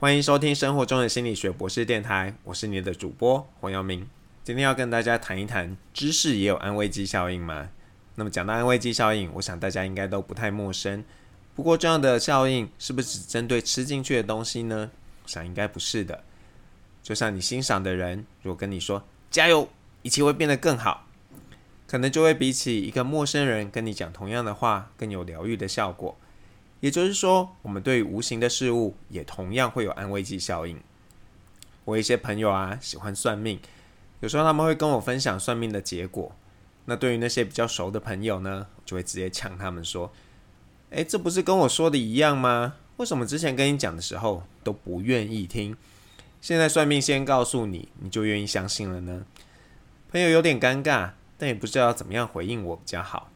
欢迎收听生活中的心理学博士电台，我是你的主播黄耀明。今天要跟大家谈一谈，知识也有安慰剂效应吗？那么讲到安慰剂效应，我想大家应该都不太陌生。不过这样的效应是不是只针对吃进去的东西呢？我想应该不是的。就像你欣赏的人，如果跟你说加油，一切会变得更好，可能就会比起一个陌生人跟你讲同样的话更有疗愈的效果。也就是说，我们对于无形的事物也同样会有安慰剂效应。我一些朋友啊，喜欢算命，有时候他们会跟我分享算命的结果。那对于那些比较熟的朋友呢，就会直接呛他们说：“诶，这不是跟我说的一样吗？为什么之前跟你讲的时候都不愿意听？现在算命先告诉你，你就愿意相信了呢？”朋友有点尴尬，但也不知道怎么样回应我比较好。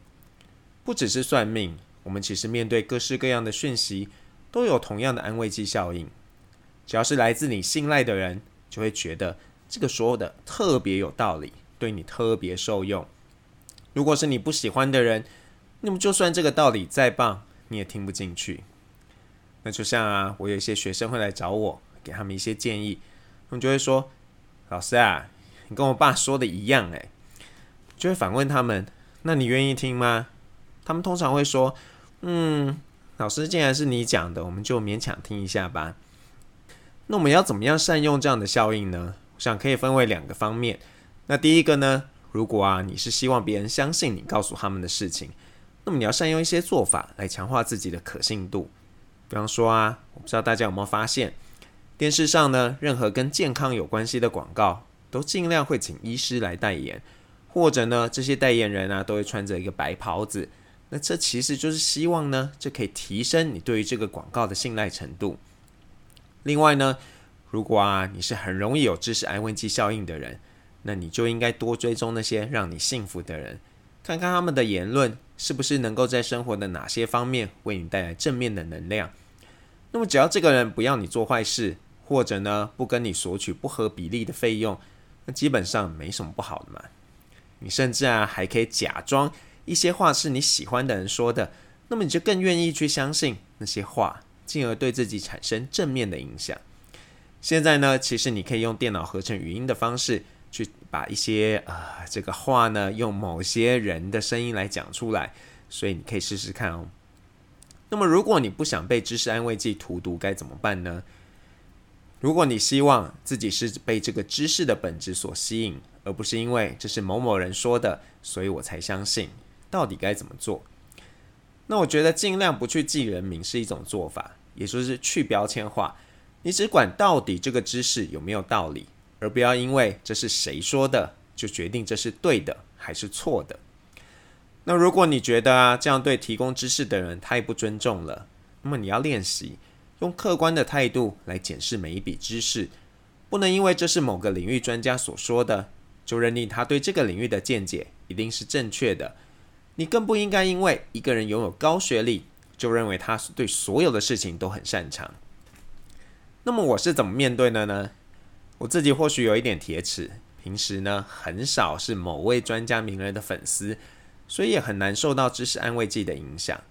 不只是算命。我们其实面对各式各样的讯息，都有同样的安慰剂效应。只要是来自你信赖的人，就会觉得这个说的特别有道理，对你特别受用。如果是你不喜欢的人，那么就算这个道理再棒，你也听不进去。那就像啊，我有一些学生会来找我，给他们一些建议，他们就会说：“老师啊，你跟我爸说的一样。”诶，就会反问他们：“那你愿意听吗？”他们通常会说。嗯，老师，既然是你讲的，我们就勉强听一下吧。那我们要怎么样善用这样的效应呢？我想可以分为两个方面。那第一个呢，如果啊你是希望别人相信你告诉他们的事情，那么你要善用一些做法来强化自己的可信度。比方说啊，我不知道大家有没有发现，电视上呢，任何跟健康有关系的广告，都尽量会请医师来代言，或者呢，这些代言人啊，都会穿着一个白袍子。那这其实就是希望呢，这可以提升你对于这个广告的信赖程度。另外呢，如果啊你是很容易有知识安慰剂效应的人，那你就应该多追踪那些让你幸福的人，看看他们的言论是不是能够在生活的哪些方面为你带来正面的能量。那么只要这个人不要你做坏事，或者呢不跟你索取不合比例的费用，那基本上没什么不好的嘛。你甚至啊还可以假装。一些话是你喜欢的人说的，那么你就更愿意去相信那些话，进而对自己产生正面的影响。现在呢，其实你可以用电脑合成语音的方式，去把一些啊这个话呢，用某些人的声音来讲出来，所以你可以试试看哦。那么，如果你不想被知识安慰剂荼毒，该怎么办呢？如果你希望自己是被这个知识的本质所吸引，而不是因为这是某某人说的，所以我才相信。到底该怎么做？那我觉得尽量不去记人名是一种做法，也就是去标签化。你只管到底这个知识有没有道理，而不要因为这是谁说的就决定这是对的还是错的。那如果你觉得啊这样对提供知识的人太不尊重了，那么你要练习用客观的态度来检视每一笔知识，不能因为这是某个领域专家所说的，就认定他对这个领域的见解一定是正确的。你更不应该因为一个人拥有高学历，就认为他是对所有的事情都很擅长。那么我是怎么面对的呢？我自己或许有一点铁齿，平时呢很少是某位专家名人的粉丝，所以也很难受到知识安慰剂的影响。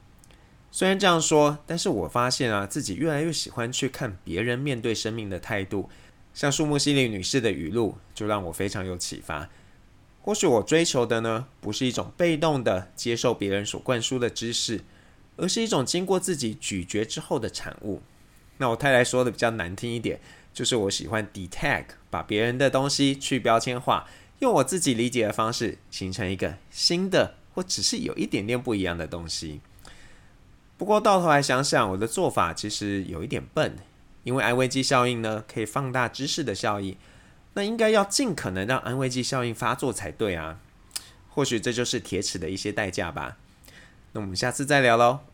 虽然这样说，但是我发现啊，自己越来越喜欢去看别人面对生命的态度，像树木希里女士的语录，就让我非常有启发。或许我追求的呢，不是一种被动的接受别人所灌输的知识，而是一种经过自己咀嚼之后的产物。那我太太说的比较难听一点，就是我喜欢 detag，把别人的东西去标签化，用我自己理解的方式，形成一个新的或只是有一点点不一样的东西。不过到头来想想，我的做法其实有一点笨，因为安慰剂效应呢，可以放大知识的效益。那应该要尽可能让安慰剂效应发作才对啊，或许这就是铁齿的一些代价吧。那我们下次再聊喽。